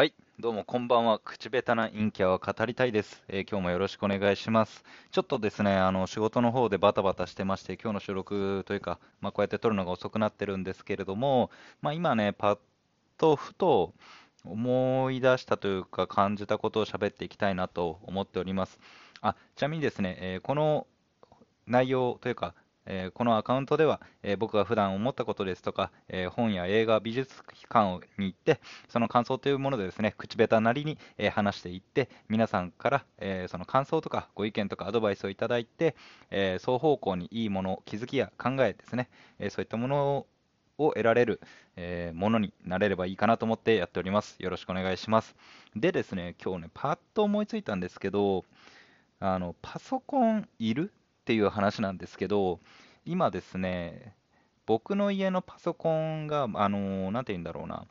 はい、どうもこんばんは。口下手な陰キャは語りたいです、えー、今日もよろしくお願いします。ちょっとですね、あの仕事の方でバタバタしてまして、今日の収録というか、まあ、こうやって撮るのが遅くなってるんですけれども、まあ、今ね、パッとふと思い出したというか、感じたことを喋っていきたいなと思っております。あちなみにですね、えー、この内容というか、え、このアカウントでは、え、僕が普段思ったことですとか、え、本や映画、美術館に行って、その感想というものでですね、口下手なりに、え話していって、皆さんから、えその感想とかご意見とかアドバイスをいただいて、え双方向にいいもの、気づきや考えですね、えそういったものを得られる、えものになれればいいかなと思ってやっております。よろしくお願いします。でですね、今日ね、パッと思いついたんですけど、あのパソコンいる？っていう話なんですけど、今ですね、僕の家のパソコンが、あのなんて言うんだろうな、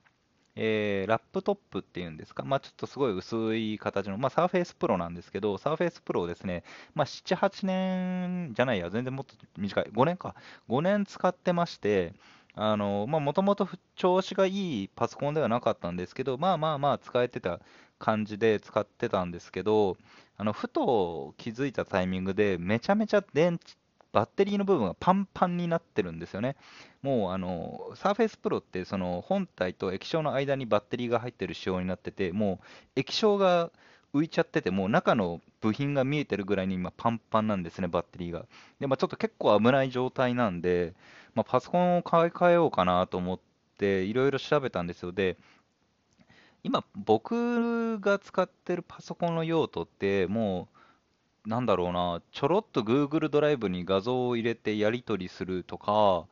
えー、ラップトップっていうんですか、まあ、ちょっとすごい薄い形の、まあ、サーフェイスプロなんですけど、サーフェイスプロをですね、まあ、7、8年じゃないや、全然もっと短い、5年か、5年使ってまして、あのもともと調子がいいパソコンではなかったんですけど、まあまあまあ使えてた感じで使ってたんですけど、あのふと気づいたタイミングで、めちゃめちゃ電池バッテリーの部分がパンパンになってるんですよね。もうあの、Surface Pro ってその本体と液晶の間にバッテリーが入ってる仕様になってて、もう液晶が浮いちゃってて、もう中の部品が見えてるぐらいに今パンパンなんですね、バッテリーが。で、まあ、ちょっと結構危ない状態なんで、まあ、パソコンを買い替えようかなと思って、いろいろ調べたんですよ。で、今、僕が使ってるパソコンの用途って、もう、なんだろうな、ちょろっと Google ドライブに画像を入れてやり取りするとか、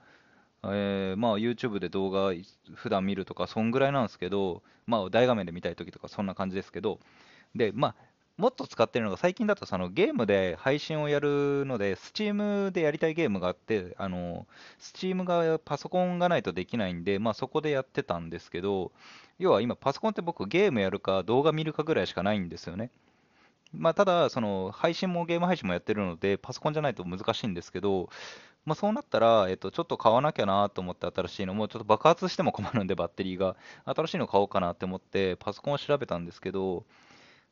えー、まあ YouTube で動画普段見るとか、そんぐらいなんですけど、まあ大画面で見たいときとか、そんな感じですけど、で、まあ、もっと使ってるのが、最近だとそのゲームで配信をやるので、Steam でやりたいゲームがあって、あの Steam がパソコンがないとできないんで、まあ、そこでやってたんですけど、要は今、パソコンって僕、ゲームやるか動画見るかぐらいしかないんですよね。まあ、ただ、その配信もゲーム配信もやってるので、パソコンじゃないと難しいんですけど、まあ、そうなったら、えっと、ちょっと買わなきゃなと思って新しいのも、ちょっと爆発しても困るんで、バッテリーが。新しいの買おうかなって思って、パソコンを調べたんですけど、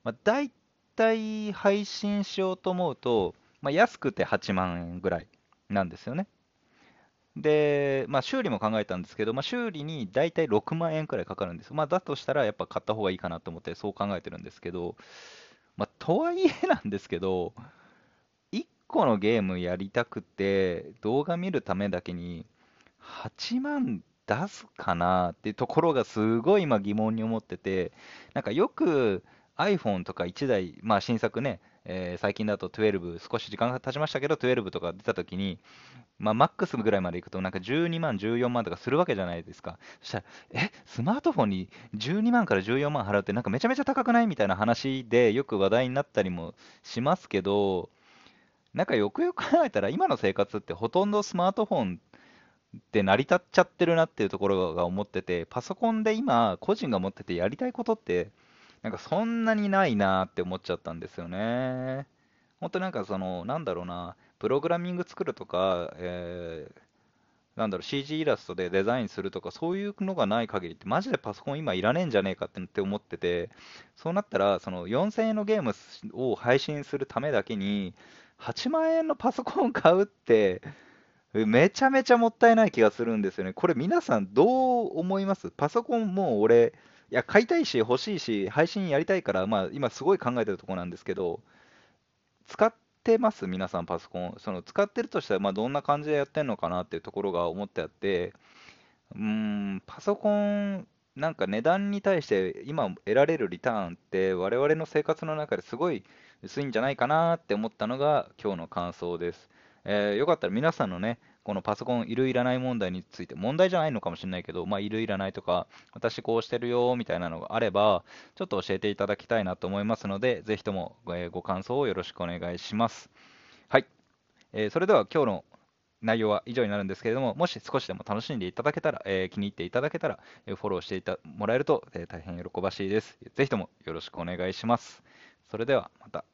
まあ、大体配信しようと思うと、まあ、安くて8万円ぐらいなんですよね。で、まあ、修理も考えたんですけど、まあ、修理に大体6万円くらいかかるんです。まあ、だとしたら、やっぱ買った方がいいかなと思って、そう考えてるんですけど、まあ、とはいえなんですけど、1個のゲームやりたくて、動画見るためだけに、8万出すかなっていうところがすごい今疑問に思ってて、なんかよく iPhone とか1台、まあ新作ね、えー、最近だと12、少し時間が経ちましたけど、12とか出たときに、まあ、マックスぐらいまでいくと、なんか12万、14万とかするわけじゃないですか。そしたら、え、スマートフォンに12万から14万払うって、なんかめちゃめちゃ高くない？みたいな話で、よく話題になったりもしますけど、なんかよくよく考えたら、今の生活ってほとんどスマートフォンって成り立っちゃってるなっていうところが思ってて、パソコンで今、個人が持っててやりたいことって、なんかそんなにないなって思っちゃったんですよね。本当なんかその、なんだろうな、プログラミング作るとか、えー、なんだろう、CG イラストでデザインするとか、そういうのがない限りって、マジでパソコン今いらねえんじゃねえかって思ってて、そうなったら、その4000円のゲームを配信するためだけに、8万円のパソコン買うって、めちゃめちゃもったいない気がするんですよね。これ皆さんどう思います？パソコンもう俺、いや、買いたいし、欲しいし、配信やりたいから、まあ、今すごい考えてるところなんですけど、使ってます？皆さん、パソコン。その使ってるとしたら、まあ、どんな感じでやってんのかなっていうところが思ってあって、うん、パソコン、なんか値段に対して今得られるリターンって我々の生活の中ですごい薄いんじゃないかなって思ったのが今日の感想です。えー、よかったら皆さんのね、このパソコンいるいらない問題について、問題じゃないのかもしれないけど、まあ、いるいらないとか、私こうしてるよみたいなのがあれば、ちょっと教えていただきたいなと思いますので、ぜひともご感想をよろしくお願いします。はい。えー、それでは今日の内容は以上になるんですけれども、もし少しでも楽しんでいただけたら、えー、気に入っていただけたら、えー、フォローしていたもらえると、えー、大変喜ばしいです。ぜひともよろしくお願いします。それではまた。